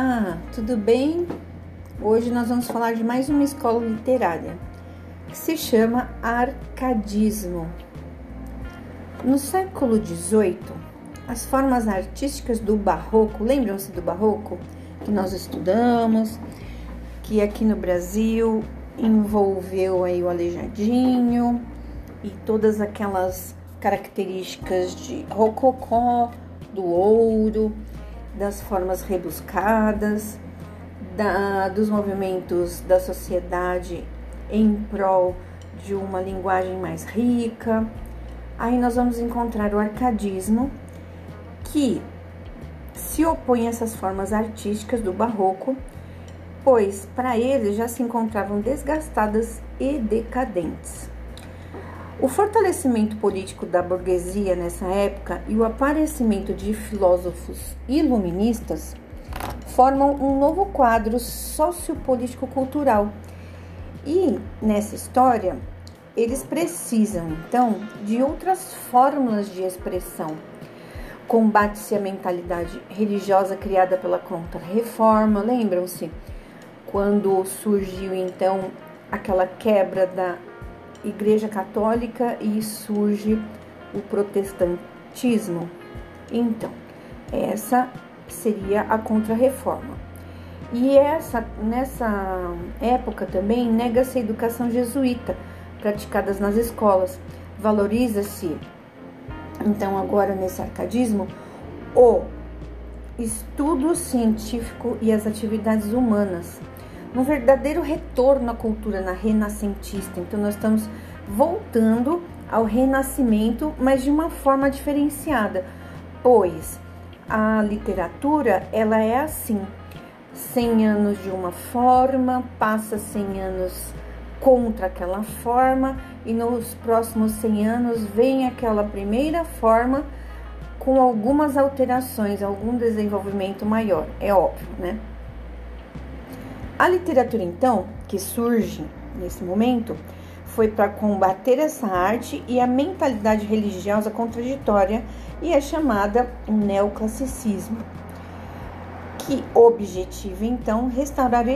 Olá, tudo bem? Hoje nós vamos falar de mais uma escola literária que se chama Arcadismo. No século XVIII, as formas artísticas do Barroco, lembram-se do Barroco que nós estudamos, que aqui no Brasil envolveu aí o Aleijadinho e todas aquelas características de rococó, do ouro das formas rebuscadas, da, dos movimentos da sociedade em prol de uma linguagem mais rica. Aí nós vamos encontrar o arcadismo, que se opõe a essas formas artísticas do barroco, pois para ele já se encontravam desgastadas e decadentes. O fortalecimento político da burguesia nessa época e o aparecimento de filósofos iluministas formam um novo quadro sociopolítico-cultural. E nessa história, eles precisam então de outras fórmulas de expressão. Combate-se a mentalidade religiosa criada pela Contra-Reforma, lembram-se? Quando surgiu então aquela quebra da Igreja Católica e surge o protestantismo. Então, essa seria a contra-reforma. E essa, nessa época também nega-se a educação jesuíta praticada nas escolas. Valoriza-se, então, agora nesse arcadismo, o estudo científico e as atividades humanas um verdadeiro retorno à cultura na renascentista. Então nós estamos voltando ao renascimento, mas de uma forma diferenciada, pois a literatura ela é assim, 100 anos de uma forma, passa 100 anos contra aquela forma e nos próximos 100 anos vem aquela primeira forma com algumas alterações, algum desenvolvimento maior, é óbvio, né? A literatura, então, que surge nesse momento, foi para combater essa arte e a mentalidade religiosa contraditória e é chamada neoclassicismo, que objetiva então restaurar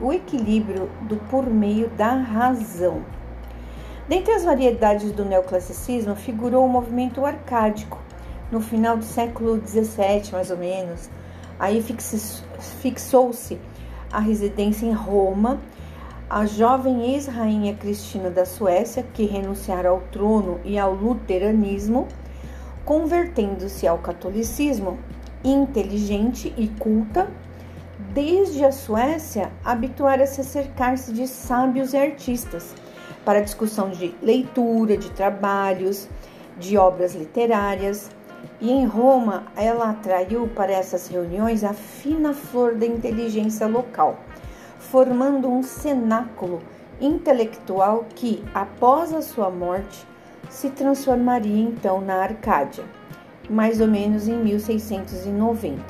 o equilíbrio do por meio da razão. Dentre as variedades do neoclassicismo figurou o movimento arcádico, no final do século XVII, mais ou menos. Aí fixou-se a residência em Roma, a jovem ex-rainha Cristina da Suécia, que renunciara ao trono e ao luteranismo, convertendo-se ao catolicismo, inteligente e culta, desde a Suécia habituara-se a cercar-se de sábios e artistas para discussão de leitura, de trabalhos, de obras literárias, e em Roma, ela atraiu para essas reuniões a fina flor da inteligência local, formando um cenáculo intelectual que, após a sua morte, se transformaria então na Arcádia, mais ou menos em 1690.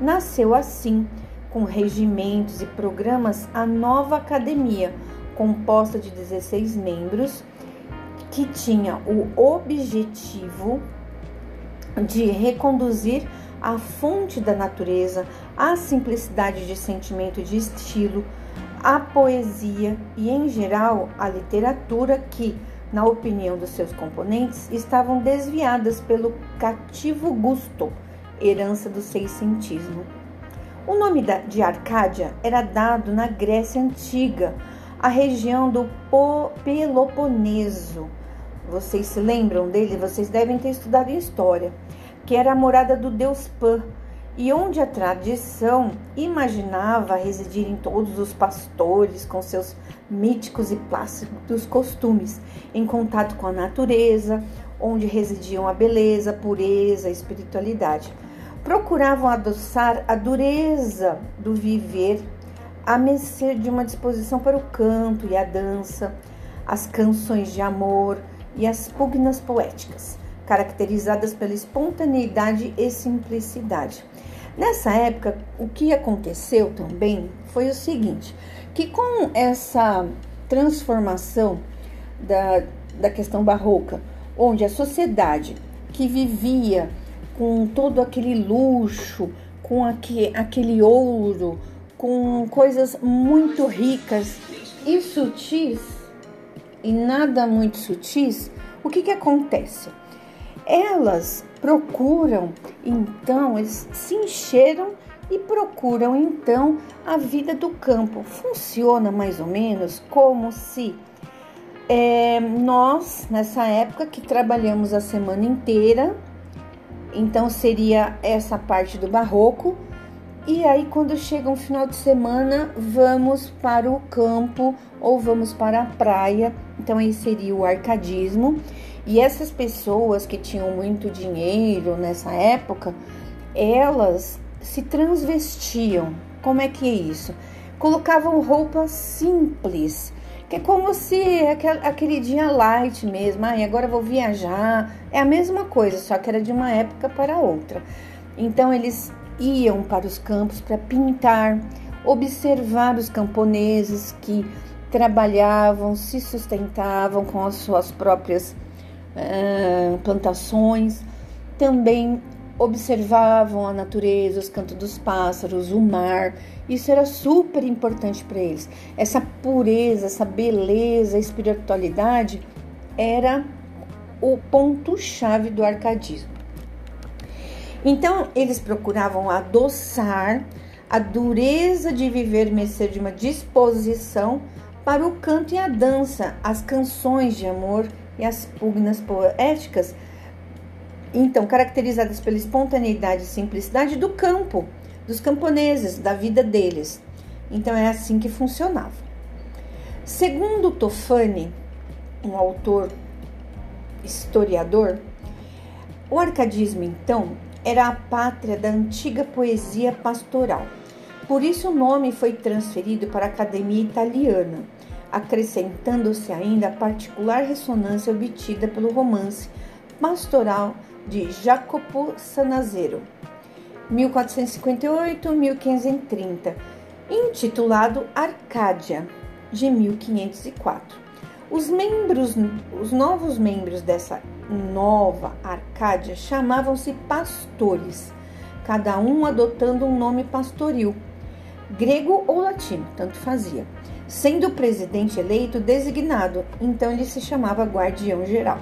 Nasceu assim, com regimentos e programas, a nova academia, composta de 16 membros, que tinha o objetivo de reconduzir a fonte da natureza, a simplicidade de sentimento e de estilo, a poesia e, em geral, a literatura que, na opinião dos seus componentes, estavam desviadas pelo cativo gusto, herança do seiscentismo. O nome de Arcádia era dado na Grécia Antiga, a região do Peloponeso. Vocês se lembram dele? Vocês devem ter estudado história que era a morada do deus Pan, e onde a tradição imaginava residirem todos os pastores com seus míticos e plásticos costumes, em contato com a natureza, onde residiam a beleza, a pureza, a espiritualidade. Procuravam adoçar a dureza do viver, a mercê de uma disposição para o canto e a dança, as canções de amor e as pugnas poéticas caracterizadas pela espontaneidade e simplicidade. Nessa época, o que aconteceu também foi o seguinte: que com essa transformação da, da questão barroca, onde a sociedade que vivia com todo aquele luxo, com aquele ouro, com coisas muito ricas e sutis, e nada muito sutis, o que, que acontece? Elas procuram, então, eles se encheram e procuram então a vida do campo. Funciona mais ou menos como se é, nós, nessa época que trabalhamos a semana inteira, então seria essa parte do barroco, e aí quando chega um final de semana, vamos para o campo ou vamos para a praia, então aí seria o arcadismo. E essas pessoas que tinham muito dinheiro nessa época, elas se transvestiam. Como é que é isso? Colocavam roupas simples, que é como se aquele dia light mesmo, ah, agora vou viajar. É a mesma coisa, só que era de uma época para outra. Então eles iam para os campos para pintar, observar os camponeses que trabalhavam, se sustentavam com as suas próprias plantações, também observavam a natureza, os cantos dos pássaros, o mar. Isso era super importante para eles. Essa pureza, essa beleza, espiritualidade era o ponto-chave do arcadismo. Então, eles procuravam adoçar a dureza de viver mercê de uma disposição para o canto e a dança, as canções de amor e as pugnas poéticas então caracterizadas pela espontaneidade e simplicidade do campo, dos camponeses, da vida deles. Então é assim que funcionava. Segundo Tofani, um autor historiador, o arcadismo então era a pátria da antiga poesia pastoral. Por isso o nome foi transferido para a Academia Italiana, acrescentando-se ainda a particular ressonância obtida pelo romance pastoral de Jacopo Sanazero, 1458-1530, intitulado Arcádia, de 1504. Os membros, os novos membros dessa nova Arcádia chamavam-se pastores, cada um adotando um nome pastoril, grego ou latino, tanto fazia, sendo o presidente eleito designado, então ele se chamava guardião geral.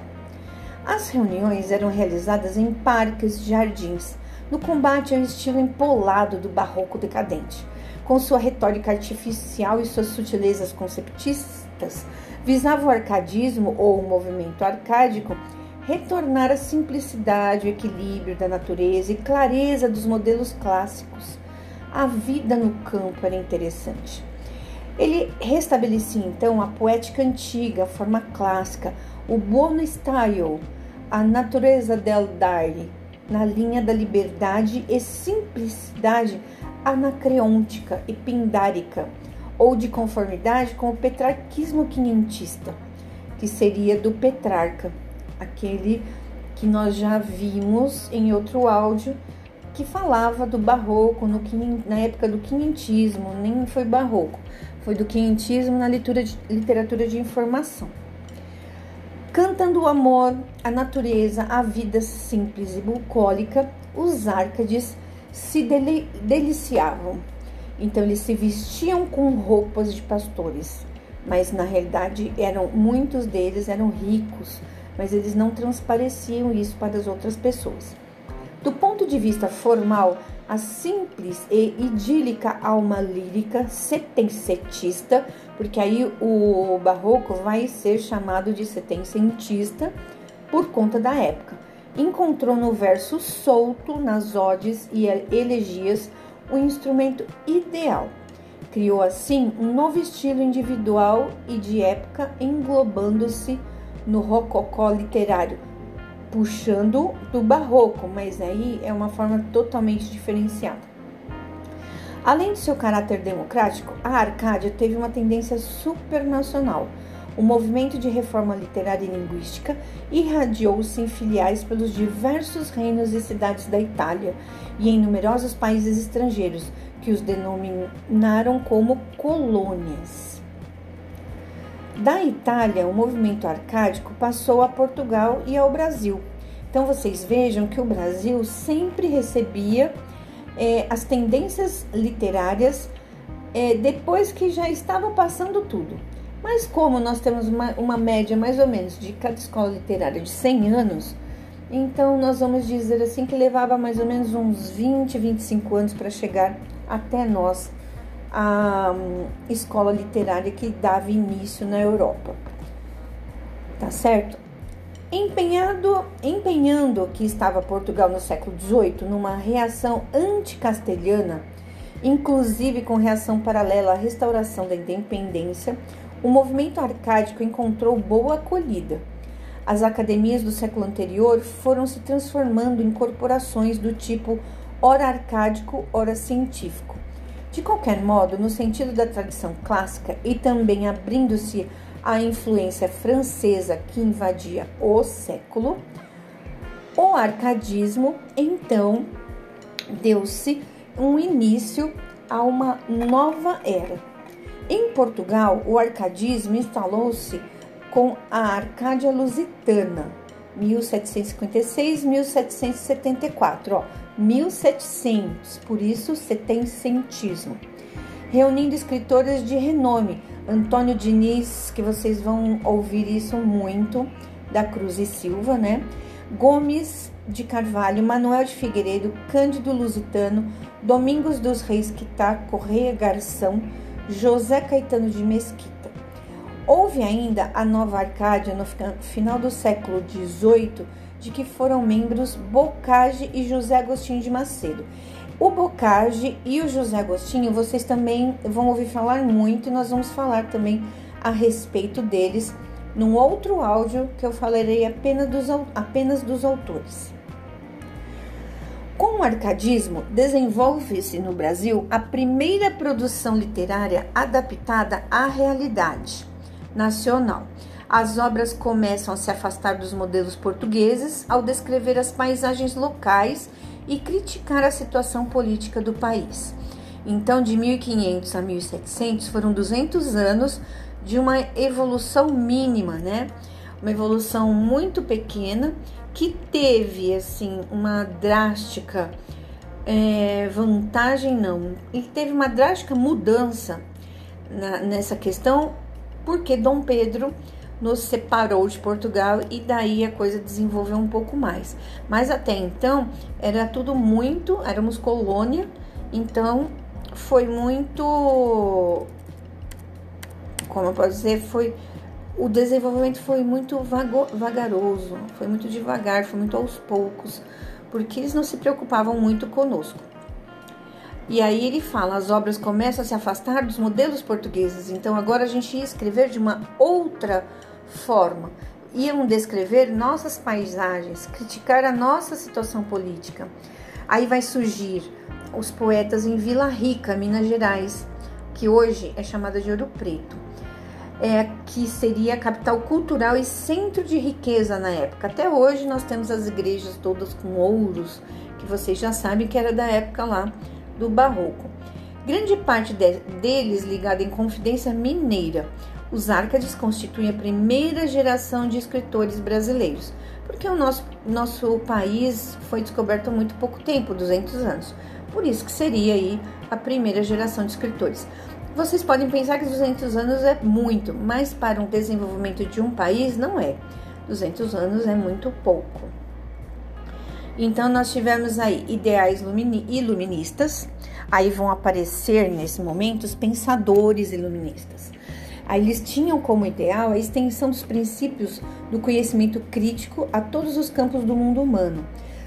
As reuniões eram realizadas em parques, jardins, no combate ao estilo empolado do barroco decadente. Com sua retórica artificial e suas sutilezas conceptistas, visava o arcadismo ou o movimento arcádico retornar à simplicidade, o equilíbrio da natureza e clareza dos modelos clássicos. A vida no campo era interessante. Ele restabelecia então a poética antiga, a forma clássica, o buono style, a natureza del dare, na linha da liberdade e simplicidade anacreôntica e pindárica, ou de conformidade com o petrarquismo quinhentista, que seria do Petrarca, aquele que nós já vimos em outro áudio que falava do barroco no, na época do quinhentismo, nem foi barroco, foi do quinhentismo na literatura de informação cantando o amor, a natureza, a vida simples e bucólica, os árcades se deli deliciavam. Então eles se vestiam com roupas de pastores, mas na realidade eram muitos deles eram ricos, mas eles não transpareciam isso para as outras pessoas. Do ponto de vista formal, a simples e idílica alma lírica setecentista, porque aí o barroco vai ser chamado de setecentista por conta da época. Encontrou no verso solto, nas odes e elegias, o instrumento ideal. Criou assim um novo estilo individual e de época, englobando-se no rococó literário, puxando do barroco, mas aí é uma forma totalmente diferenciada. Além de seu caráter democrático, a Arcádia teve uma tendência supernacional. O movimento de reforma literária e linguística irradiou-se em filiais pelos diversos reinos e cidades da Itália e em numerosos países estrangeiros, que os denominaram como colônias. Da Itália, o movimento arcádico passou a Portugal e ao Brasil. Então vocês vejam que o Brasil sempre recebia é, as tendências literárias é, depois que já estava passando tudo. Mas como nós temos uma, uma média mais ou menos de cada escola literária de 100 anos, então nós vamos dizer assim que levava mais ou menos uns 20, 25 anos para chegar até nós a um, escola literária que dava início na Europa. Tá certo? Empenhado, empenhando que estava Portugal no século XVIII numa reação anticastelhana, inclusive com reação paralela à restauração da independência, o movimento arcádico encontrou boa acolhida. As academias do século anterior foram se transformando em corporações do tipo ora arcádico, ora científico. De qualquer modo, no sentido da tradição clássica e também abrindo-se à influência francesa que invadia o século, o arcadismo então deu-se um início a uma nova era. Em Portugal, o arcadismo instalou-se com a Arcádia Lusitana, 1756-1774, ó, 1700, por isso setencentismo. Reunindo escritores de renome, Antônio Diniz, que vocês vão ouvir isso muito, da Cruz e Silva, né? Gomes de Carvalho, Manuel de Figueiredo, Cândido Lusitano, Domingos dos Reis Quitá, Correia Garção, José Caetano de Mesquita. Houve ainda a Nova Arcádia no final do século XVIII, de que foram membros Bocage e José Agostinho de Macedo. O Bocage e o José Agostinho, vocês também vão ouvir falar muito e nós vamos falar também a respeito deles num outro áudio que eu falarei apenas dos, apenas dos autores. Com o arcadismo, desenvolve-se no Brasil a primeira produção literária adaptada à realidade nacional. As obras começam a se afastar dos modelos portugueses ao descrever as paisagens locais e criticar a situação política do país. Então, de 1500 a 1700 foram 200 anos de uma evolução mínima, né? Uma evolução muito pequena que teve assim uma drástica é, vantagem não, ele teve uma drástica mudança na, nessa questão porque Dom Pedro nos separou de Portugal e daí a coisa desenvolveu um pouco mais. Mas até então era tudo muito, éramos colônia, então foi muito, como eu posso dizer, foi o desenvolvimento foi muito vago, vagaroso, foi muito devagar, foi muito aos poucos, porque eles não se preocupavam muito conosco. E aí ele fala: as obras começam a se afastar dos modelos portugueses, então agora a gente ia escrever de uma outra forma. Iam descrever nossas paisagens, criticar a nossa situação política. Aí vai surgir os poetas em Vila Rica, Minas Gerais, que hoje é chamada de Ouro Preto é, que seria a capital cultural e centro de riqueza na época. Até hoje nós temos as igrejas todas com ouros, que vocês já sabem que era da época lá do Barroco. Grande parte de, deles ligada em Confidência Mineira. Os Árcades constituem a primeira geração de escritores brasileiros, porque o nosso, nosso país foi descoberto há muito pouco tempo, 200 anos. Por isso que seria aí a primeira geração de escritores. Vocês podem pensar que 200 anos é muito, mas para um desenvolvimento de um país não é. 200 anos é muito pouco. Então, nós tivemos aí ideais iluministas, aí vão aparecer nesse momento os pensadores iluministas. Aí eles tinham como ideal a extensão dos princípios do conhecimento crítico a todos os campos do mundo humano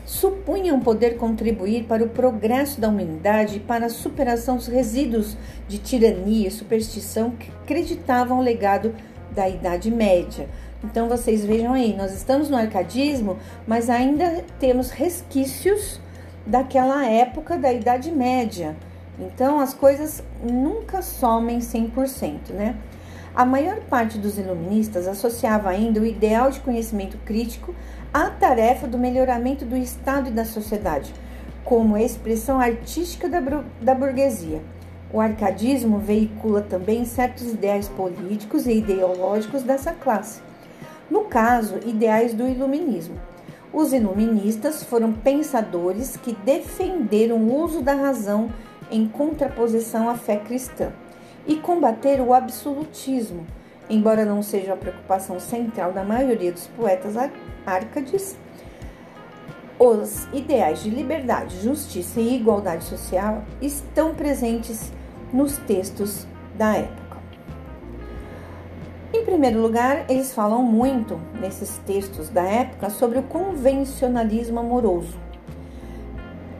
supunham poder contribuir para o progresso da humanidade e para a superação dos resíduos de tirania e superstição que acreditavam o legado da Idade Média. Então vocês vejam aí, nós estamos no arcadismo, mas ainda temos resquícios daquela época da Idade Média. Então as coisas nunca somem 100%, né? A maior parte dos iluministas associava ainda o ideal de conhecimento crítico a tarefa do melhoramento do Estado e da sociedade, como expressão artística da, da burguesia. O arcadismo veicula também certos ideais políticos e ideológicos dessa classe. No caso, ideais do iluminismo. Os iluministas foram pensadores que defenderam o uso da razão em contraposição à fé cristã e combateram o absolutismo, embora não seja a preocupação central da maioria dos poetas árcades. Os ideais de liberdade, justiça e igualdade social estão presentes nos textos da época. Em primeiro lugar, eles falam muito nesses textos da época sobre o convencionalismo amoroso.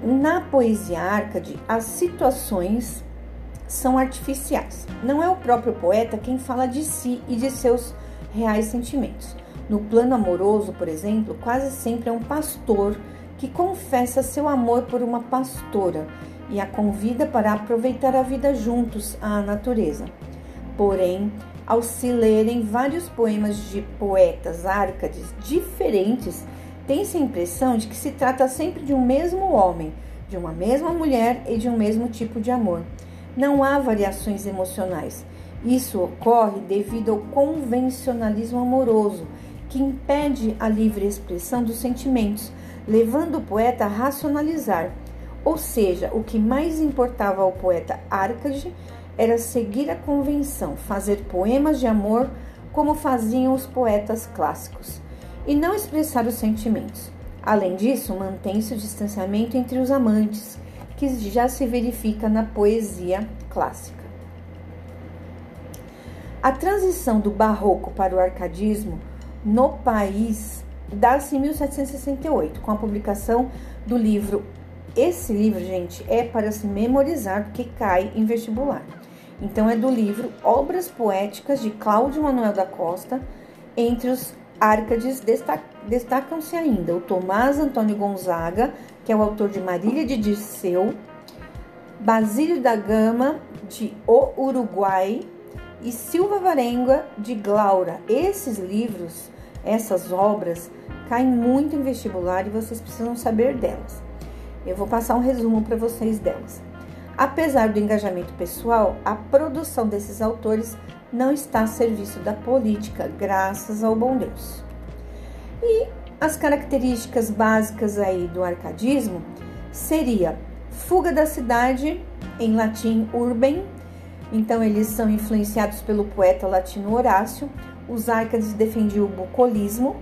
Na poesia árcade, as situações são artificiais. Não é o próprio poeta quem fala de si e de seus reais sentimentos. No plano amoroso, por exemplo, quase sempre é um pastor que confessa seu amor por uma pastora e a convida para aproveitar a vida juntos à natureza. Porém, ao se lerem vários poemas de poetas árcades diferentes, tem-se a impressão de que se trata sempre de um mesmo homem, de uma mesma mulher e de um mesmo tipo de amor. Não há variações emocionais. Isso ocorre devido ao convencionalismo amoroso, que impede a livre expressão dos sentimentos, levando o poeta a racionalizar. Ou seja, o que mais importava ao poeta Arcade era seguir a convenção, fazer poemas de amor como faziam os poetas clássicos, e não expressar os sentimentos. Além disso, mantém-se o distanciamento entre os amantes, que já se verifica na poesia clássica. A transição do barroco para o arcadismo no país dá-se em 1768, com a publicação do livro. Esse livro, gente, é para se memorizar, porque cai em vestibular. Então é do livro Obras Poéticas de Cláudio Manuel da Costa. Entre os Árcades destacam-se ainda o Tomás Antônio Gonzaga, que é o autor de Marília de Dirceu, Basílio da Gama, de O Uruguai, e Silva Varenga, de Glaura. Esses livros, essas obras, caem muito em vestibular e vocês precisam saber delas. Eu vou passar um resumo para vocês delas. Apesar do engajamento pessoal, a produção desses autores não está a serviço da política, graças ao bom Deus. E as características básicas aí do arcadismo seria fuga da cidade, em latim urbem. Então eles são influenciados pelo poeta latino Horácio. Os arcades defendiam o bucolismo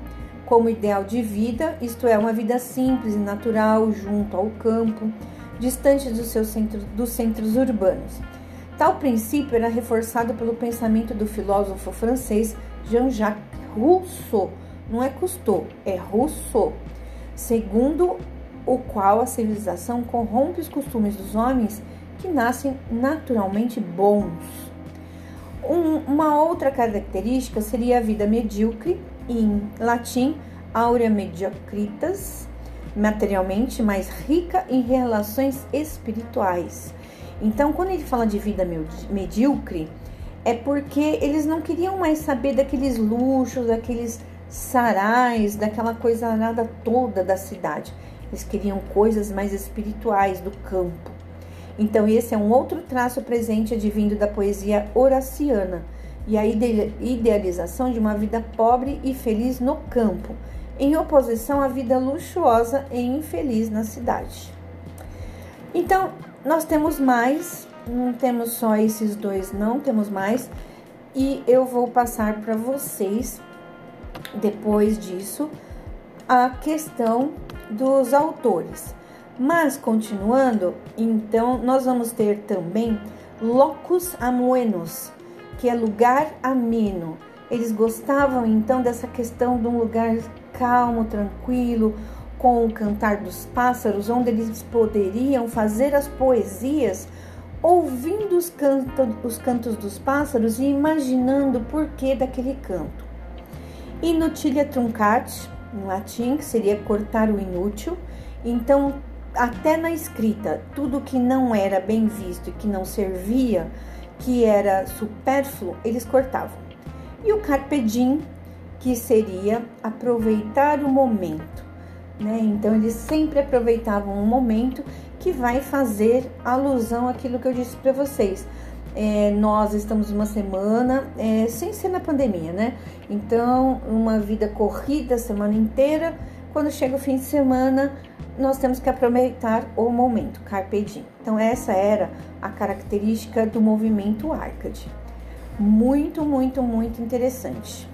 como ideal de vida, isto é, uma vida simples e natural junto ao campo distante dos seus centros, dos centros urbanos. Tal princípio era reforçado pelo pensamento do filósofo francês Jean-Jacques Rousseau. Não é Cousteau, é Rousseau. Segundo o qual a civilização corrompe os costumes dos homens que nascem naturalmente bons. Um, uma outra característica seria a vida medíocre, em latim, aurea mediocritas, materialmente, mas rica em relações espirituais. Então, quando ele fala de vida medíocre, é porque eles não queriam mais saber daqueles luxos, daqueles sarais, daquela coisa nada toda da cidade. Eles queriam coisas mais espirituais do campo. Então, esse é um outro traço presente advindo da poesia horaciana e a idealização de uma vida pobre e feliz no campo em oposição à vida luxuosa e infeliz na cidade. Então, nós temos mais, não temos só esses dois, não temos mais, e eu vou passar para vocês, depois disso, a questão dos autores. Mas, continuando, então, nós vamos ter também locus amoenos, que é lugar ameno. Eles gostavam então dessa questão de um lugar calmo, tranquilo, com o cantar dos pássaros, onde eles poderiam fazer as poesias ouvindo os, canto, os cantos dos pássaros e imaginando o porquê daquele canto. Inutilia truncat, em latim, que seria cortar o inútil. Então, até na escrita, tudo que não era bem visto e que não servia, que era supérfluo, eles cortavam. E o carpe diem, que seria aproveitar o momento. Né? Então, eles sempre aproveitavam um momento que vai fazer alusão àquilo que eu disse para vocês. É, nós estamos uma semana é, sem ser na pandemia, né? Então, uma vida corrida a semana inteira. quando chega o fim de semana, nós temos que aproveitar o momento, carpe diem. Então essa era a característica do movimento Arcade. Muito, muito, muito interessante.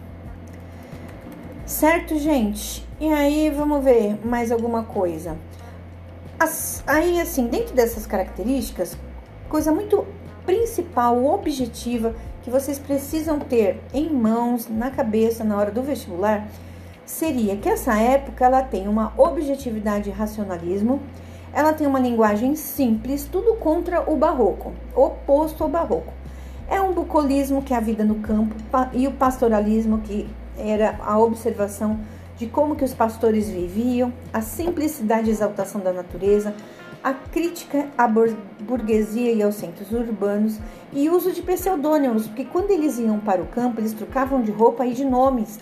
Certo, gente? E aí, vamos ver mais alguma coisa. As, aí, assim, dentro dessas características, coisa muito principal, objetiva, que vocês precisam ter em mãos, na cabeça, na hora do vestibular, seria que essa época ela tem uma objetividade e racionalismo, ela tem uma linguagem simples, tudo contra o barroco, oposto ao barroco. É um bucolismo que é a vida no campo e o pastoralismo que era a observação de como que os pastores viviam, a simplicidade e exaltação da natureza, a crítica à burguesia e aos centros urbanos e uso de pseudônimos, porque quando eles iam para o campo, eles trocavam de roupa e de nomes.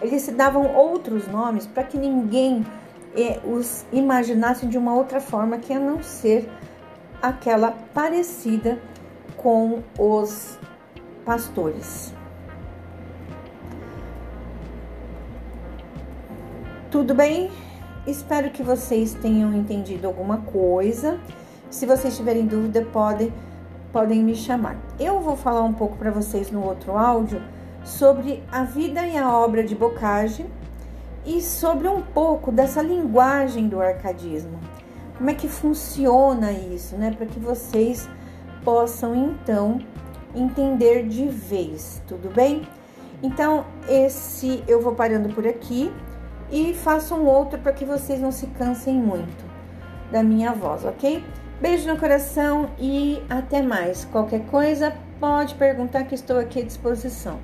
Eles se davam outros nomes para que ninguém eh, os imaginasse de uma outra forma que a não ser aquela parecida com os pastores. Tudo bem? Espero que vocês tenham entendido alguma coisa. Se vocês tiverem dúvida, podem, podem me chamar. Eu vou falar um pouco para vocês no outro áudio sobre a vida e a obra de Bocage e sobre um pouco dessa linguagem do arcadismo. Como é que funciona isso, né? Para que vocês possam então entender de vez, tudo bem? Então, esse eu vou parando por aqui e faço um outro para que vocês não se cansem muito da minha voz, ok? Beijo no coração e até mais. Qualquer coisa, pode perguntar que estou aqui à disposição.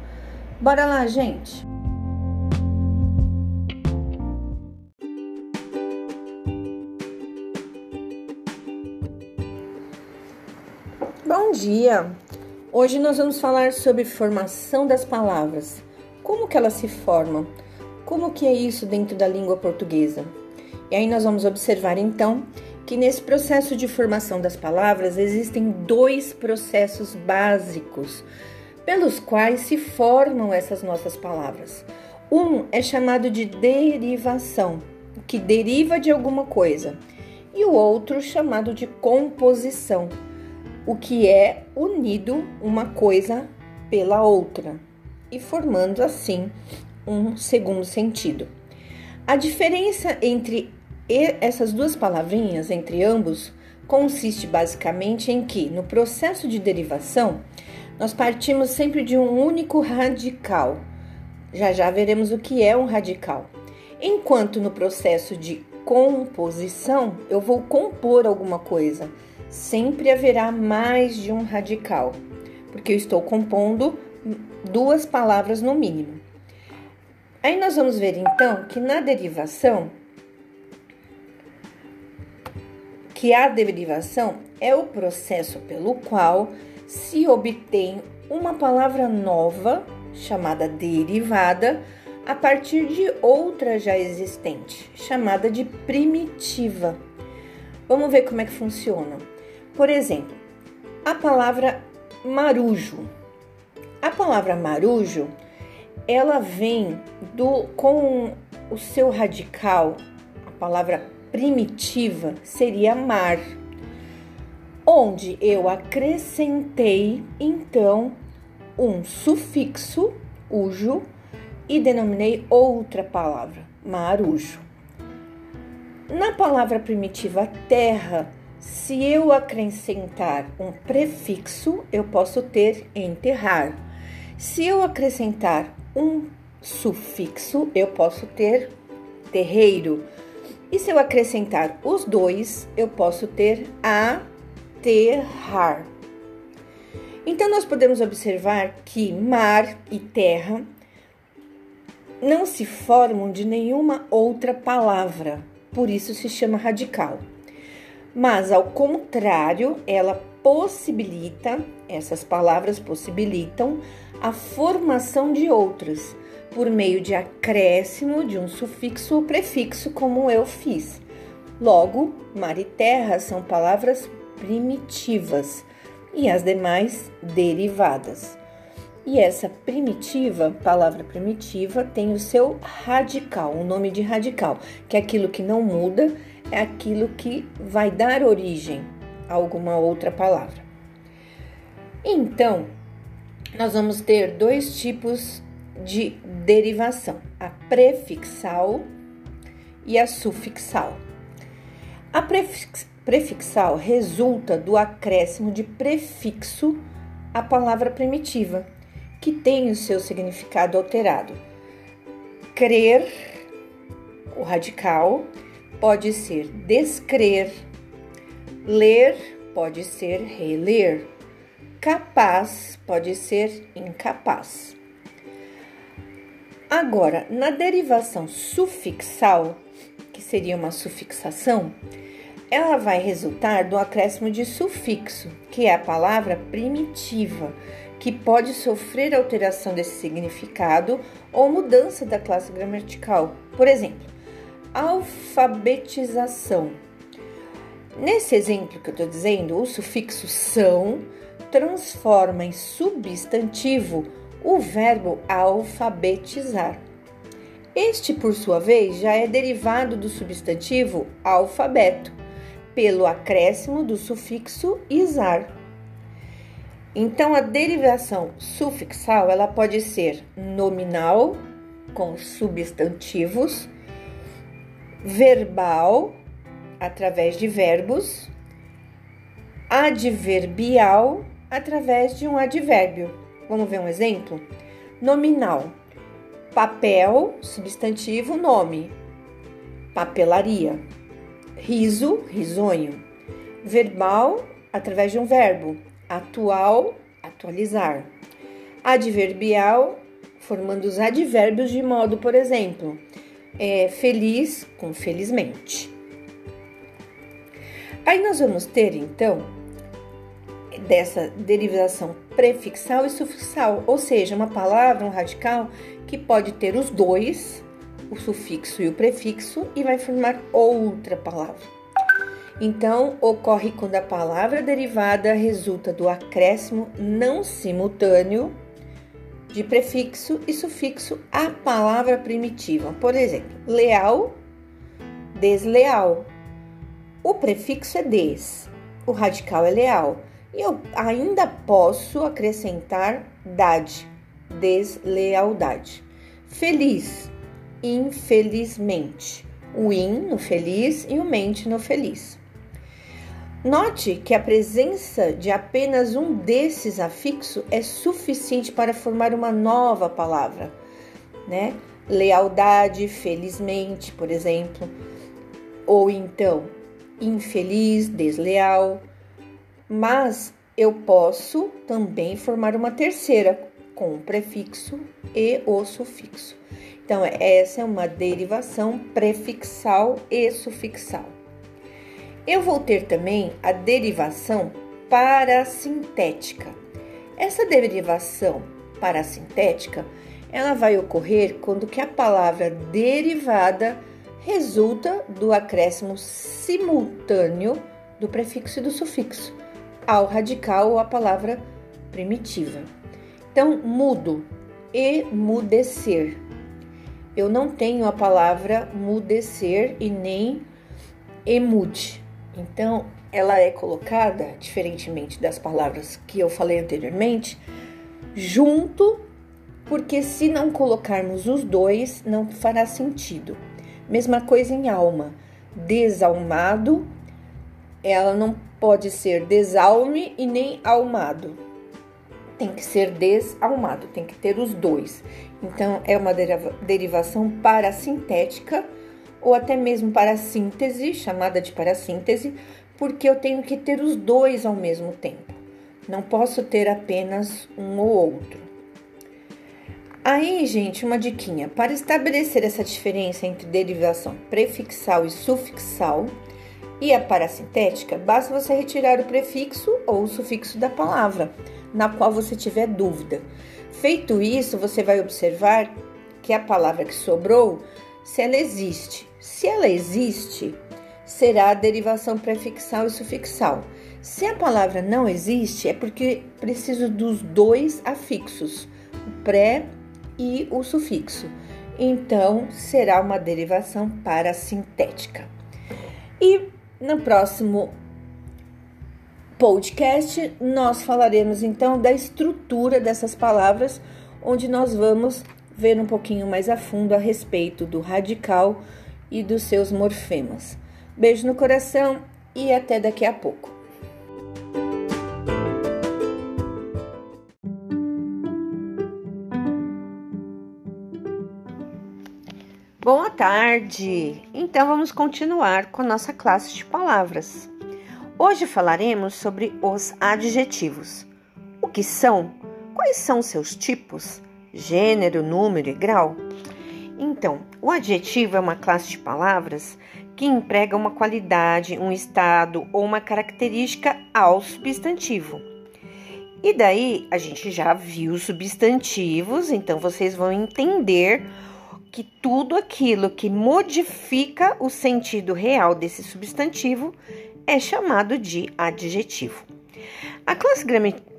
Bora lá, gente! Bom dia! Hoje nós vamos falar sobre formação das palavras. Como que elas se formam? Como que é isso dentro da língua portuguesa? E aí nós vamos observar então que nesse processo de formação das palavras existem dois processos básicos pelos quais se formam essas nossas palavras. Um é chamado de derivação, que deriva de alguma coisa, e o outro chamado de composição, o que é unido uma coisa pela outra e formando assim um segundo sentido. A diferença entre essas duas palavrinhas, entre ambos, consiste basicamente em que, no processo de derivação, nós partimos sempre de um único radical. Já já veremos o que é um radical. Enquanto no processo de composição, eu vou compor alguma coisa. Sempre haverá mais de um radical, porque eu estou compondo duas palavras no mínimo. Aí nós vamos ver então que na derivação, que a derivação é o processo pelo qual se obtém uma palavra nova, chamada derivada, a partir de outra já existente, chamada de primitiva. Vamos ver como é que funciona. Por exemplo, a palavra marujo. A palavra marujo ela vem do com o seu radical, a palavra primitiva seria mar, onde eu acrescentei então um sufixo ujo e denominei outra palavra, marujo. Na palavra primitiva terra, se eu acrescentar um prefixo, eu posso ter enterrar. Se eu acrescentar um sufixo, eu posso ter terreiro. E se eu acrescentar os dois, eu posso ter aterrar. Então, nós podemos observar que mar e terra não se formam de nenhuma outra palavra, por isso se chama radical. Mas, ao contrário, ela possibilita, essas palavras possibilitam a formação de outras por meio de acréscimo de um sufixo ou prefixo, como eu fiz. Logo, mar e terra são palavras primitivas e as demais derivadas. E essa primitiva, palavra primitiva, tem o seu radical, o nome de radical, que é aquilo que não muda, é aquilo que vai dar origem a alguma outra palavra. Então, nós vamos ter dois tipos de derivação: a prefixal e a sufixal. A prefix, prefixal resulta do acréscimo de prefixo à palavra primitiva, que tem o seu significado alterado. Crer, o radical, pode ser descrer, ler pode ser reler, capaz pode ser incapaz. Agora, na derivação sufixal, que seria uma sufixação, ela vai resultar do acréscimo de sufixo, que é a palavra primitiva, que pode sofrer alteração desse significado ou mudança da classe gramatical. Por exemplo, alfabetização. Nesse exemplo que eu estou dizendo, o sufixo são transforma em substantivo o verbo alfabetizar. Este, por sua vez, já é derivado do substantivo alfabeto, pelo acréscimo do sufixo izar. Então, a derivação sufixal ela pode ser nominal, com substantivos, verbal, através de verbos, adverbial, através de um advérbio. Vamos ver um exemplo? Nominal: papel, substantivo, nome, papelaria. Riso, risonho. Verbal, através de um verbo, atual, atualizar. Adverbial, formando os advérbios de modo, por exemplo, é, feliz com felizmente. Aí nós vamos ter então dessa derivação prefixal e sufixal, ou seja, uma palavra, um radical que pode ter os dois, o sufixo e o prefixo, e vai formar outra palavra. Então, ocorre quando a palavra derivada resulta do acréscimo não simultâneo de prefixo e sufixo à palavra primitiva. Por exemplo, leal, desleal. O prefixo é des, o radical é leal. E eu ainda posso acrescentar dade, deslealdade. Feliz, infelizmente. O in no feliz e o mente no feliz. Note que a presença de apenas um desses afixos é suficiente para formar uma nova palavra, né? Lealdade, felizmente, por exemplo, ou então infeliz, desleal. Mas eu posso também formar uma terceira com o prefixo e o sufixo. Então, essa é uma derivação prefixal e sufixal. Eu vou ter também a derivação parasintética. Essa derivação parasintética, ela vai ocorrer quando que a palavra derivada resulta do acréscimo simultâneo do prefixo e do sufixo ao radical à palavra primitiva. Então, mudo, emudecer. Eu não tenho a palavra mudecer e nem emude. Então, ela é colocada, diferentemente das palavras que eu falei anteriormente, junto, porque se não colocarmos os dois, não fará sentido. Mesma coisa em alma. Desalmado, ela não pode ser desalme e nem almado. Tem que ser desalmado, tem que ter os dois. Então, é uma derivação parasintética ou até mesmo para síntese, chamada de parassíntese, porque eu tenho que ter os dois ao mesmo tempo. Não posso ter apenas um ou outro. Aí, gente, uma diquinha. Para estabelecer essa diferença entre derivação prefixal e sufixal e a parasintética, basta você retirar o prefixo ou o sufixo da palavra, na qual você tiver dúvida. Feito isso, você vai observar que a palavra que sobrou, se ela existe, se ela existe, será a derivação prefixal e sufixal. Se a palavra não existe, é porque preciso dos dois afixos, o pré e o sufixo. Então, será uma derivação parasintética. E no próximo podcast, nós falaremos então da estrutura dessas palavras, onde nós vamos ver um pouquinho mais a fundo a respeito do radical e dos seus morfemas. Beijo no coração e até daqui a pouco. Tarde! Então vamos continuar com a nossa classe de palavras. Hoje falaremos sobre os adjetivos. O que são? Quais são seus tipos? Gênero, número e grau? Então, o adjetivo é uma classe de palavras que emprega uma qualidade, um estado ou uma característica ao substantivo. E daí a gente já viu substantivos, então vocês vão entender que tudo aquilo que modifica o sentido real desse substantivo é chamado de adjetivo. A classe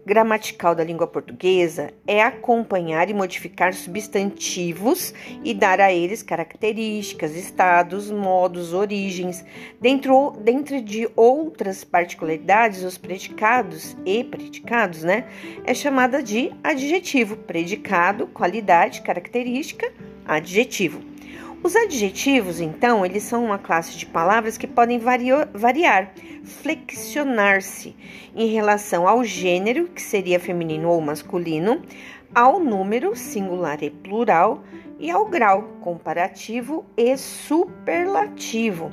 gramatical da língua portuguesa é acompanhar e modificar substantivos e dar a eles características, estados, modos, origens. Dentro, dentro de outras particularidades, os predicados e predicados, né, é chamada de adjetivo, predicado, qualidade, característica, adjetivo. Os adjetivos, então, eles são uma classe de palavras que podem variar, flexionar-se em relação ao gênero, que seria feminino ou masculino, ao número, singular e plural, e ao grau, comparativo e superlativo.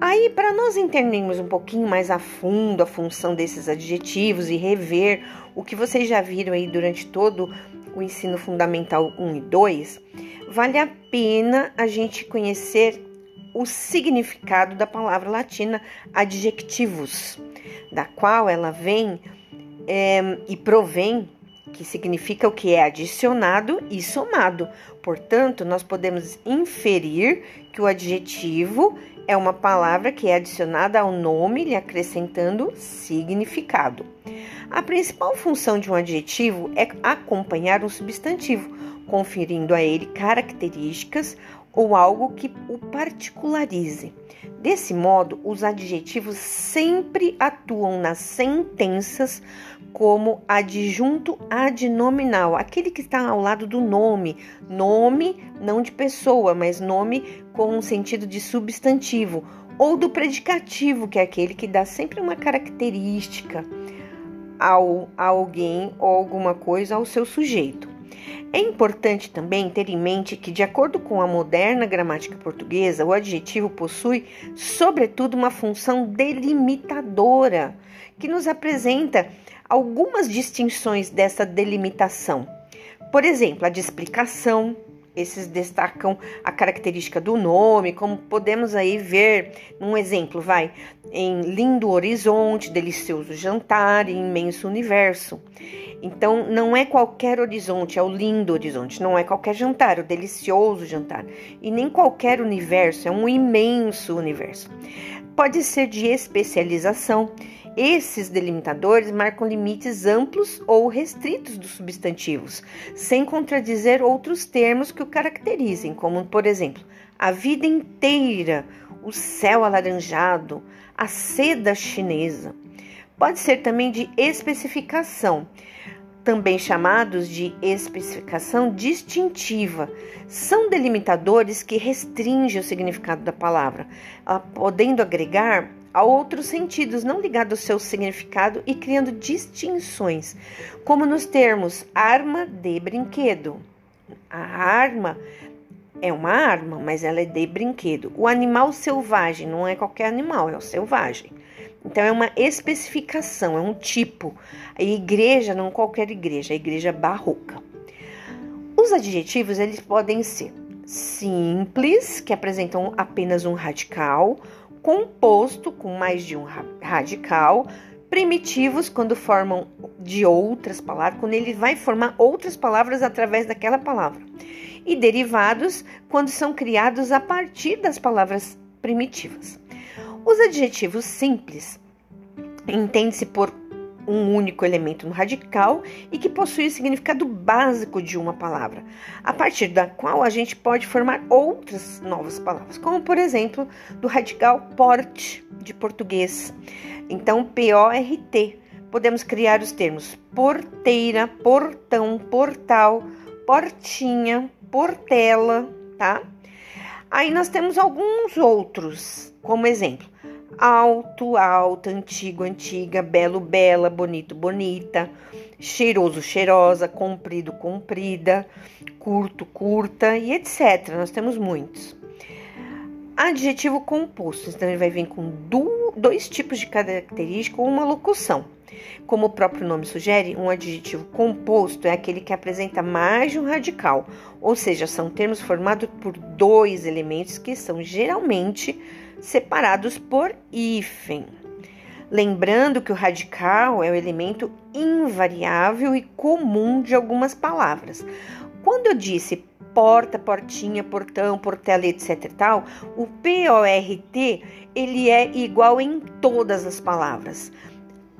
Aí, para nós entendermos um pouquinho mais a fundo a função desses adjetivos e rever o que vocês já viram aí durante todo o ensino fundamental 1 e 2, vale a pena a gente conhecer o significado da palavra latina adjectivus, da qual ela vem é, e provém, que significa o que é adicionado e somado. Portanto, nós podemos inferir que o adjetivo é uma palavra que é adicionada ao nome, lhe acrescentando significado. A principal função de um adjetivo é acompanhar um substantivo, conferindo a ele características ou algo que o particularize. Desse modo, os adjetivos sempre atuam nas sentenças como adjunto adnominal, aquele que está ao lado do nome, nome não de pessoa, mas nome com um sentido de substantivo, ou do predicativo, que é aquele que dá sempre uma característica ao, a alguém ou alguma coisa ao seu sujeito. É importante também ter em mente que, de acordo com a moderna gramática portuguesa, o adjetivo possui, sobretudo, uma função delimitadora, que nos apresenta algumas distinções dessa delimitação. Por exemplo, a de explicação, esses destacam a característica do nome, como podemos aí ver num exemplo, vai, em lindo horizonte, delicioso jantar, imenso universo. Então, não é qualquer horizonte, é o lindo horizonte, não é qualquer jantar, é o delicioso jantar. E nem qualquer universo, é um imenso universo. Pode ser de especialização esses delimitadores marcam limites amplos ou restritos dos substantivos, sem contradizer outros termos que o caracterizem, como, por exemplo, a vida inteira, o céu alaranjado, a seda chinesa. Pode ser também de especificação, também chamados de especificação distintiva. São delimitadores que restringem o significado da palavra, podendo agregar a outros sentidos não ligados ao seu significado e criando distinções, como nos termos arma de brinquedo. A arma é uma arma, mas ela é de brinquedo. O animal selvagem não é qualquer animal, é o selvagem. Então é uma especificação, é um tipo. A igreja não qualquer igreja, a igreja barroca. Os adjetivos eles podem ser simples, que apresentam apenas um radical, composto com mais de um radical, primitivos quando formam de outras palavras, quando ele vai formar outras palavras através daquela palavra, e derivados quando são criados a partir das palavras primitivas. Os adjetivos simples entende-se por um único elemento no radical e que possui o significado básico de uma palavra, a partir da qual a gente pode formar outras novas palavras, como por exemplo do radical porte de português. Então, P-O-R-T. Podemos criar os termos porteira, portão, portal, portinha, portela, tá? Aí nós temos alguns outros, como exemplo: alto, alta, antigo, antiga, belo, bela, bonito, bonita, cheiroso, cheirosa, comprido, comprida, curto, curta e etc. Nós temos muitos. Adjetivo composto, então ele vai vir com dois tipos de característica ou uma locução. Como o próprio nome sugere, um adjetivo composto é aquele que apresenta mais de um radical, ou seja, são termos formados por dois elementos que são geralmente separados por hífen. Lembrando que o radical é o elemento invariável e comum de algumas palavras. Quando eu disse porta, portinha, portão, portela, etc tal, o PORT ele é igual em todas as palavras.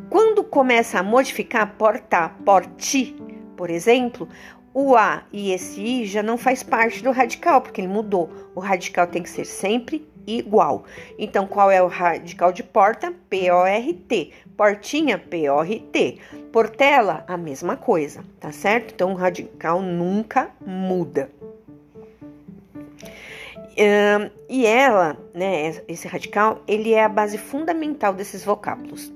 Quando começa a modificar porta, porti, por exemplo, o A e esse I já não faz parte do radical, porque ele mudou. O radical tem que ser sempre igual. Então, qual é o radical de porta? P-O-R-T. Portinha, P-O-R-T. Portela, a mesma coisa, tá certo? Então, o radical nunca muda. E ela, né, esse radical, ele é a base fundamental desses vocábulos,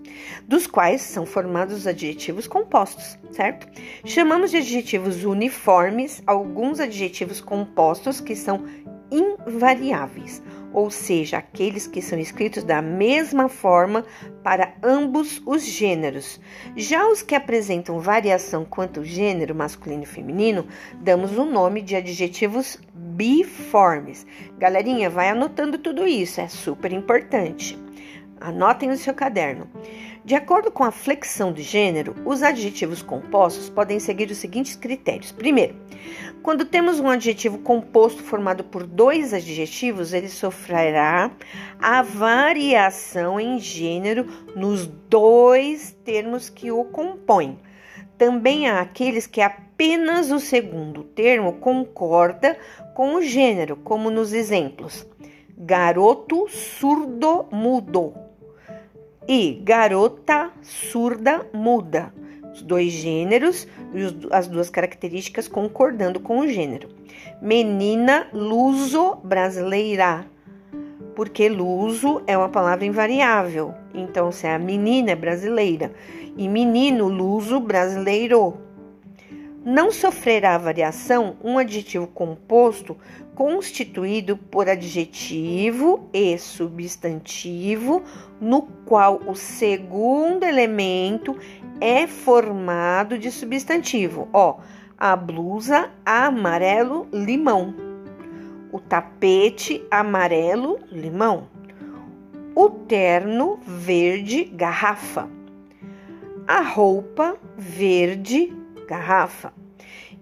dos quais são formados os adjetivos compostos, certo? Chamamos de adjetivos uniformes alguns adjetivos compostos que são invariáveis, ou seja, aqueles que são escritos da mesma forma para ambos os gêneros. Já os que apresentam variação quanto ao gênero masculino e feminino, damos o nome de adjetivos biformes. Galerinha, vai anotando tudo isso, é super importante. Anotem no seu caderno. De acordo com a flexão de gênero, os adjetivos compostos podem seguir os seguintes critérios. Primeiro, quando temos um adjetivo composto formado por dois adjetivos, ele sofrerá a variação em gênero nos dois termos que o compõem. Também há aqueles que apenas o segundo termo concorda com o gênero, como nos exemplos: garoto surdo mudo e garota surda muda os dois gêneros e as duas características concordando com o gênero. Menina luso brasileira, porque luso é uma palavra invariável. Então, se é a menina é brasileira e menino luso brasileiro. Não sofrerá variação um adjetivo composto constituído por adjetivo e substantivo, no qual o segundo elemento é formado de substantivo. Ó, a blusa amarelo limão, o tapete amarelo limão, o terno verde garrafa, a roupa verde garrafa.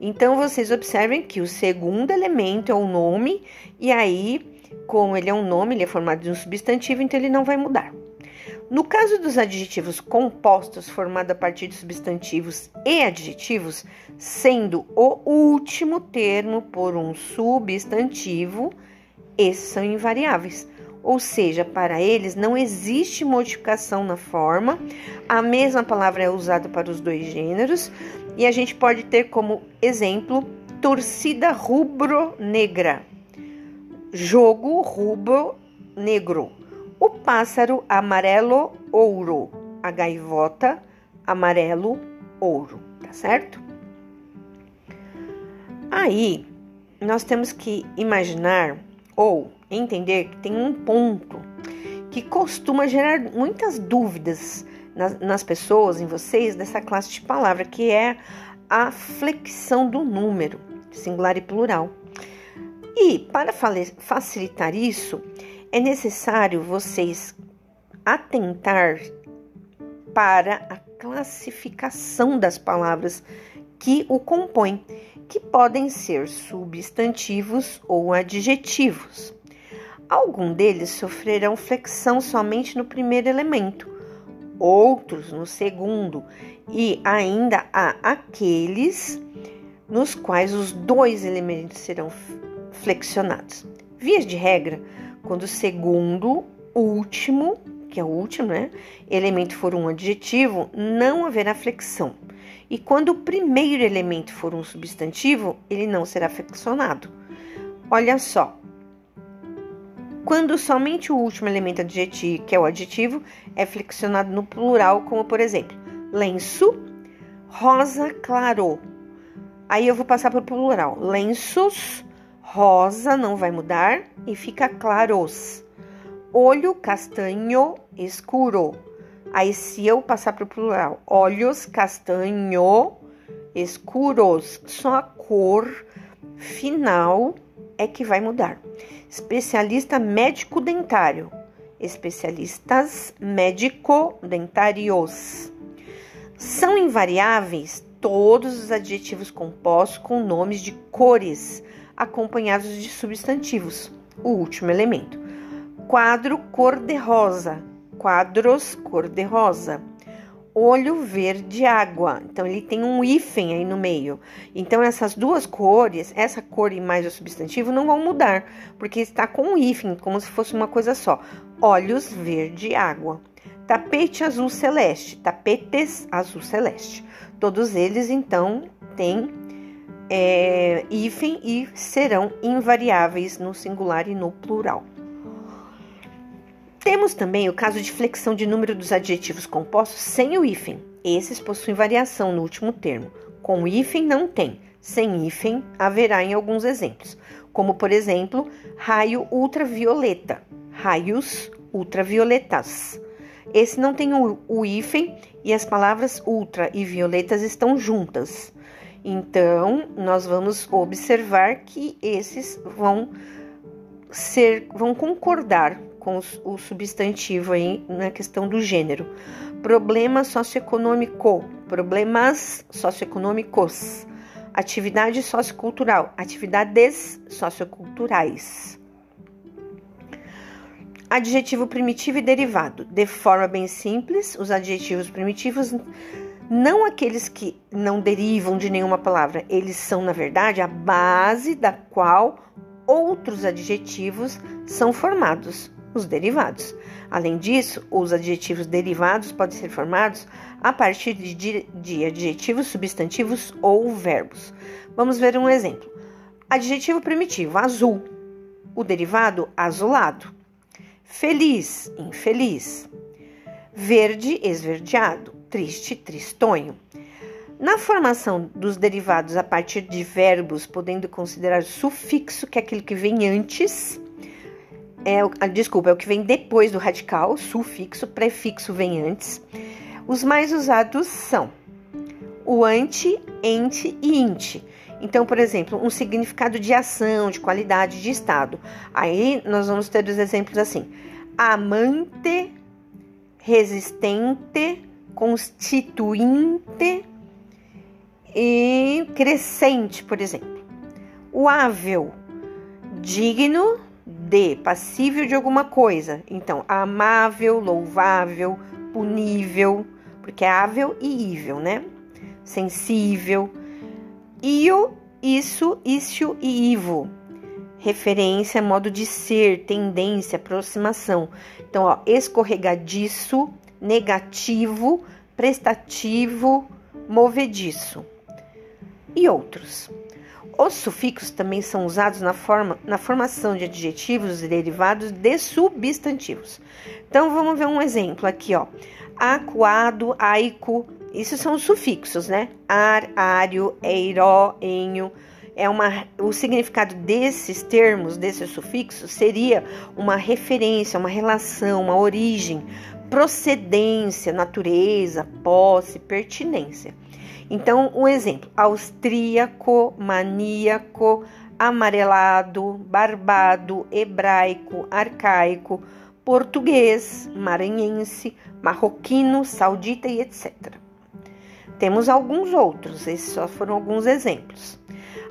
Então vocês observem que o segundo elemento é o nome e aí, como ele é um nome, ele é formado de um substantivo, então ele não vai mudar. No caso dos adjetivos compostos formados a partir de substantivos e adjetivos, sendo o último termo por um substantivo, esses são invariáveis. Ou seja, para eles não existe modificação na forma, a mesma palavra é usada para os dois gêneros, e a gente pode ter como exemplo torcida rubro-negra, jogo rubro-negro. O pássaro amarelo ouro, a gaivota amarelo ouro, tá certo? Aí nós temos que imaginar ou entender que tem um ponto que costuma gerar muitas dúvidas nas, nas pessoas, em vocês, dessa classe de palavra, que é a flexão do número, singular e plural. E para facilitar isso, é necessário vocês atentar para a classificação das palavras que o compõem, que podem ser substantivos ou adjetivos. Alguns deles sofrerão flexão somente no primeiro elemento, outros no segundo e ainda há aqueles nos quais os dois elementos serão flexionados. Vias de regra, quando o segundo, último, que é o último, né, elemento for um adjetivo, não haverá flexão. E quando o primeiro elemento for um substantivo, ele não será flexionado. Olha só. Quando somente o último elemento adjetivo, que é o adjetivo, é flexionado no plural, como por exemplo, lenço, rosa claro. Aí eu vou passar para o plural. Lenços, rosa, não vai mudar, e fica claros. Olho castanho escuro. Aí, se eu passar para o plural, olhos castanho escuros, só a cor final é que vai mudar. Especialista médico dentário, especialistas médico-dentários. São invariáveis todos os adjetivos compostos com nomes de cores, acompanhados de substantivos, o último elemento. Quadro cor-de-rosa, quadros cor-de-rosa. Olho verde água. Então ele tem um hífen aí no meio. Então essas duas cores, essa cor e mais o substantivo não vão mudar, porque está com um hífen, como se fosse uma coisa só. Olhos verde água. Tapete azul celeste, tapetes azul celeste. Todos eles então têm é, hífen e serão invariáveis no singular e no plural. Temos também o caso de flexão de número dos adjetivos compostos sem o hífen. Esses possuem variação no último termo. Com o hífen não tem. Sem hífen haverá em alguns exemplos, como por exemplo, raio ultravioleta, raios ultravioletas. Esse não tem o, o hífen e as palavras ultra e violetas estão juntas. Então, nós vamos observar que esses vão ser, vão concordar com o substantivo aí na questão do gênero. Problema socioeconômico, problemas socioeconômicos. Atividade sociocultural, atividades socioculturais. Adjetivo primitivo e derivado. De forma bem simples, os adjetivos primitivos não aqueles que não derivam de nenhuma palavra, eles são, na verdade, a base da qual outros adjetivos são formados os derivados. Além disso, os adjetivos derivados podem ser formados a partir de, de adjetivos, substantivos ou verbos. Vamos ver um exemplo. Adjetivo primitivo, azul. O derivado, azulado. Feliz, infeliz. Verde, esverdeado. Triste, tristonho. Na formação dos derivados a partir de verbos, podendo considerar sufixo, que é aquilo que vem antes, é, ah, desculpa, é o que vem depois do radical, sufixo, prefixo vem antes. Os mais usados são o ante, ente e int. Então, por exemplo, um significado de ação, de qualidade, de estado. Aí nós vamos ter os exemplos assim: amante, resistente, constituinte e crescente, por exemplo. O ável, digno, de passível de alguma coisa. Então, amável, louvável, punível, porque é ável e ível, né? Sensível. Io, isso, isso e ivo. Referência, modo de ser, tendência, aproximação. Então, ó, escorregadiço, negativo, prestativo, movediço. E outros. Os sufixos também são usados na, forma, na formação de adjetivos e derivados de substantivos. Então vamos ver um exemplo aqui, ó. Aquado, aico, isso são os sufixos, né? Ar, ário, eiró, enho. É uma, o significado desses termos, desses sufixos, seria uma referência, uma relação, uma origem, procedência, natureza, posse, pertinência. Então, um exemplo: austríaco, maníaco, amarelado, barbado, hebraico, arcaico, português, maranhense, marroquino, saudita e etc. Temos alguns outros, esses só foram alguns exemplos.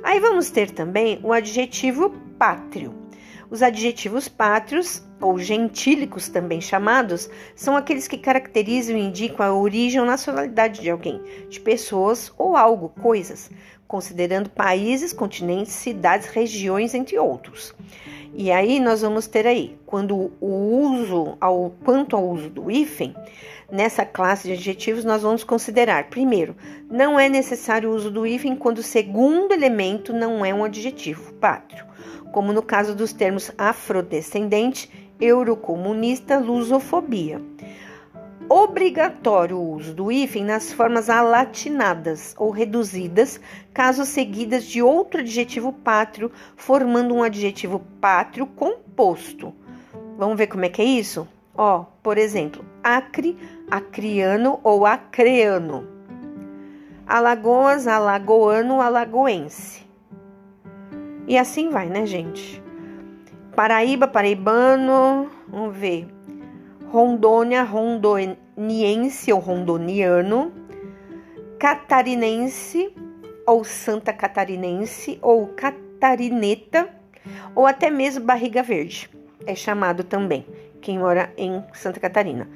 Aí vamos ter também o adjetivo pátrio. Os adjetivos pátrios, ou gentílicos também chamados, são aqueles que caracterizam e indicam a origem ou nacionalidade de alguém, de pessoas ou algo, coisas, considerando países, continentes, cidades, regiões, entre outros. E aí nós vamos ter aí, quando o uso, ao, quanto ao uso do hífen, nessa classe de adjetivos nós vamos considerar, primeiro, não é necessário o uso do hífen quando o segundo elemento não é um adjetivo pátrio, como no caso dos termos afrodescendente, eurocomunista, lusofobia obrigatório o uso do hífen nas formas alatinadas ou reduzidas, caso seguidas de outro adjetivo pátrio, formando um adjetivo pátrio composto. Vamos ver como é que é isso? Ó, por exemplo, acre, acriano ou acreano. Alagoas, alagoano, alagoense. E assim vai, né, gente? Paraíba, paraibano, vamos ver. Rondônia, rondoniense ou rondoniano, catarinense ou santa catarinense ou catarineta ou até mesmo barriga verde. É chamado também quem mora em Santa Catarina.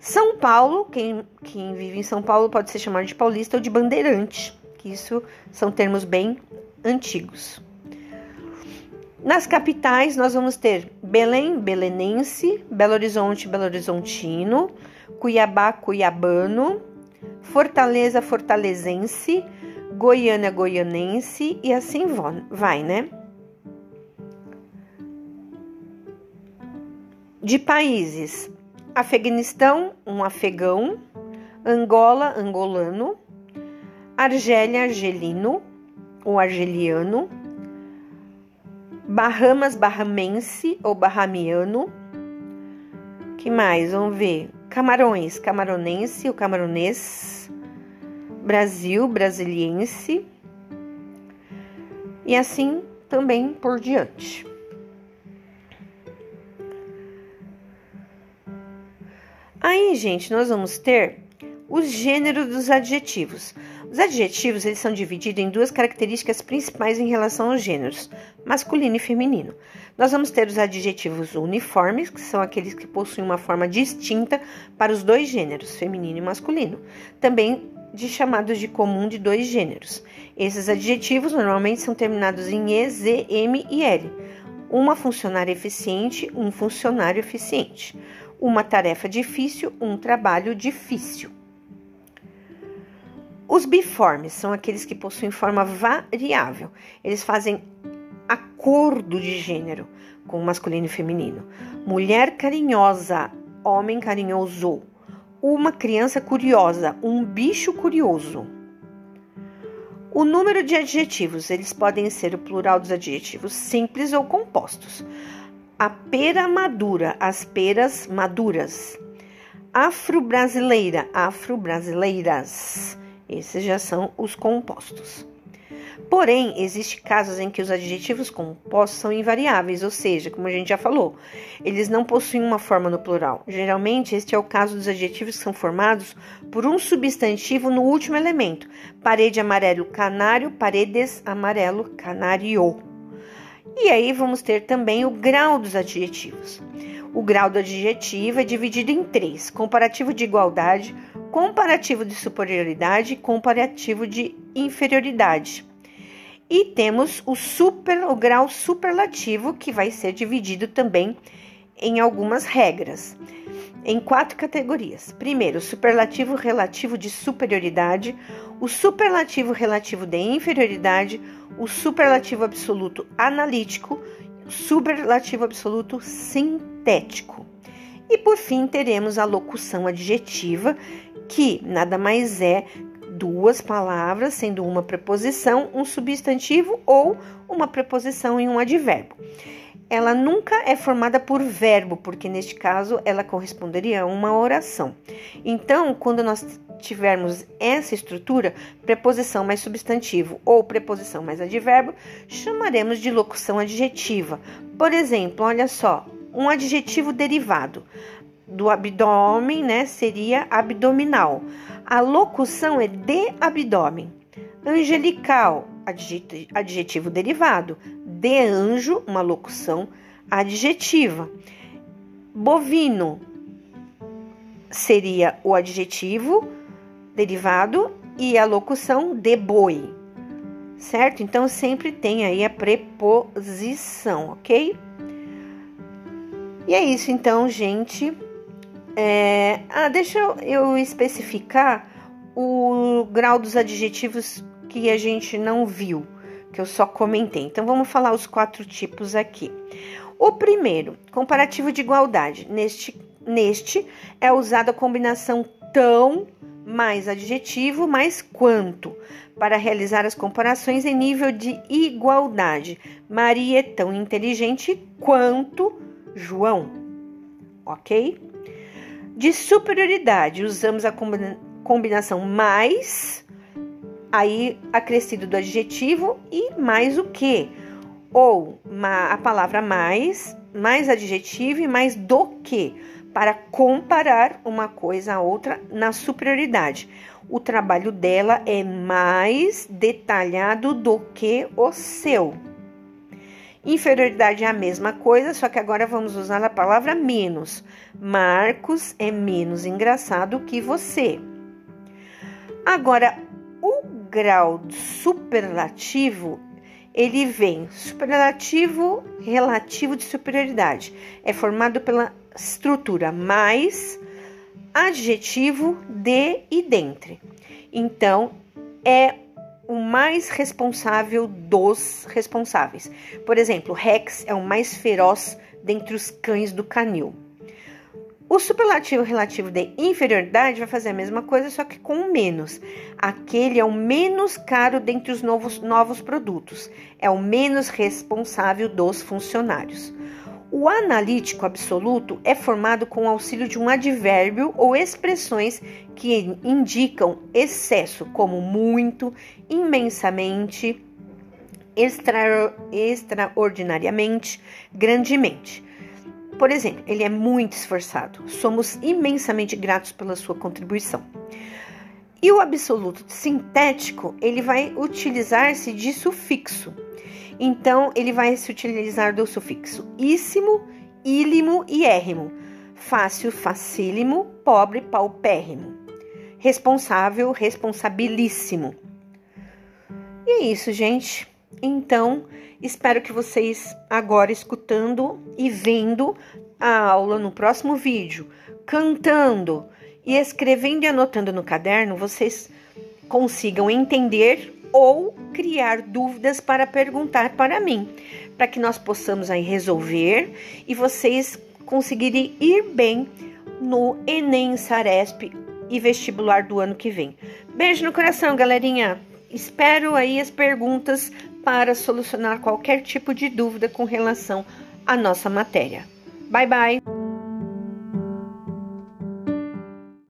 São Paulo, quem, quem vive em São Paulo pode ser chamado de paulista ou de bandeirante, que isso são termos bem antigos. Nas capitais, nós vamos ter Belém, belenense, Belo Horizonte, belo horizontino, Cuiabá, cuiabano, Fortaleza, fortalezense, Goiânia, goianense e assim vai, né? De países: Afeganistão, um afegão, Angola, angolano, Argélia, argelino ou argeliano, Bahamas Bahamense ou Bahamiano. Que mais? Vamos ver. Camarões, camaronense ou camaronês. Brasil, brasiliense. E assim também por diante. Aí, gente, nós vamos ter os gêneros dos adjetivos. Os adjetivos eles são divididos em duas características principais em relação aos gêneros, masculino e feminino. Nós vamos ter os adjetivos uniformes, que são aqueles que possuem uma forma distinta para os dois gêneros, feminino e masculino. Também de chamados de comum de dois gêneros. Esses adjetivos normalmente são terminados em E, Z, M e L. Uma funcionária eficiente, um funcionário eficiente. Uma tarefa difícil, um trabalho difícil. Os biformes são aqueles que possuem forma variável. Eles fazem acordo de gênero com masculino e feminino. Mulher carinhosa, homem carinhoso. Uma criança curiosa, um bicho curioso. O número de adjetivos, eles podem ser o plural dos adjetivos simples ou compostos. A pera madura, as peras maduras. Afro-brasileira, afro-brasileiras. Esses já são os compostos. Porém, existem casos em que os adjetivos compostos são invariáveis, ou seja, como a gente já falou, eles não possuem uma forma no plural. Geralmente, este é o caso dos adjetivos que são formados por um substantivo no último elemento. Parede amarelo canário, paredes amarelo canário. E aí vamos ter também o grau dos adjetivos. O grau do adjetivo é dividido em três: comparativo de igualdade, comparativo de superioridade e comparativo de inferioridade. E temos o super, o grau superlativo, que vai ser dividido também em algumas regras, em quatro categorias. Primeiro, superlativo relativo de superioridade, o superlativo relativo de inferioridade, o superlativo absoluto analítico, superlativo absoluto sintético. E por fim, teremos a locução adjetiva, que nada mais é duas palavras, sendo uma preposição, um substantivo ou uma preposição em um advérbio. Ela nunca é formada por verbo, porque neste caso ela corresponderia a uma oração. Então, quando nós tivermos essa estrutura, preposição mais substantivo ou preposição mais advérbio, chamaremos de locução adjetiva. Por exemplo, olha só, um adjetivo derivado do abdômen, né, seria abdominal. A locução é de abdômen. Angelical, adjetivo derivado. De anjo, uma locução adjetiva. Bovino seria o adjetivo derivado e a locução de boi, certo? Então sempre tem aí a preposição, ok? E é isso, então, gente. É... Ah, deixa eu especificar o grau dos adjetivos que a gente não viu, que eu só comentei. Então vamos falar os quatro tipos aqui. O primeiro, comparativo de igualdade. Neste, neste é usada a combinação tão mais adjetivo mais quanto para realizar as comparações em nível de igualdade. Maria é tão inteligente quanto João. Ok? De superioridade, usamos a combinação mais, aí acrescido do adjetivo e mais o que? Ou a palavra mais, mais adjetivo e mais do que, para comparar uma coisa a outra na superioridade. O trabalho dela é mais detalhado do que o seu. Inferioridade é a mesma coisa, só que agora vamos usar a palavra menos. Marcos é menos engraçado que você. Agora, o grau superlativo, ele vem superlativo relativo de superioridade. É formado pela estrutura mais adjetivo de e dentre. Então, é o mais responsável dos responsáveis. Por exemplo, Rex é o mais feroz dentre os cães do canil. O superlativo relativo de inferioridade vai fazer a mesma coisa, só que com menos. Aquele é o menos caro dentre os novos, novos produtos, é o menos responsável dos funcionários. O analítico absoluto é formado com o auxílio de um advérbio ou expressões que indicam excesso, como muito, imensamente, extra, extraordinariamente, grandemente. Por exemplo, ele é muito esforçado. Somos imensamente gratos pela sua contribuição. E o absoluto sintético, ele vai utilizar-se de sufixo então, ele vai se utilizar do sufixo íssimo, ílimo e érrimo. Fácil, facílimo, pobre, paupérrimo. Responsável, responsabilíssimo. E é isso, gente. Então, espero que vocês agora escutando e vendo a aula no próximo vídeo, cantando e escrevendo e anotando no caderno, vocês consigam entender ou criar dúvidas para perguntar para mim, para que nós possamos aí resolver e vocês conseguirem ir bem no Enem Saresp e vestibular do ano que vem. Beijo no coração, galerinha. Espero aí as perguntas para solucionar qualquer tipo de dúvida com relação à nossa matéria. Bye bye.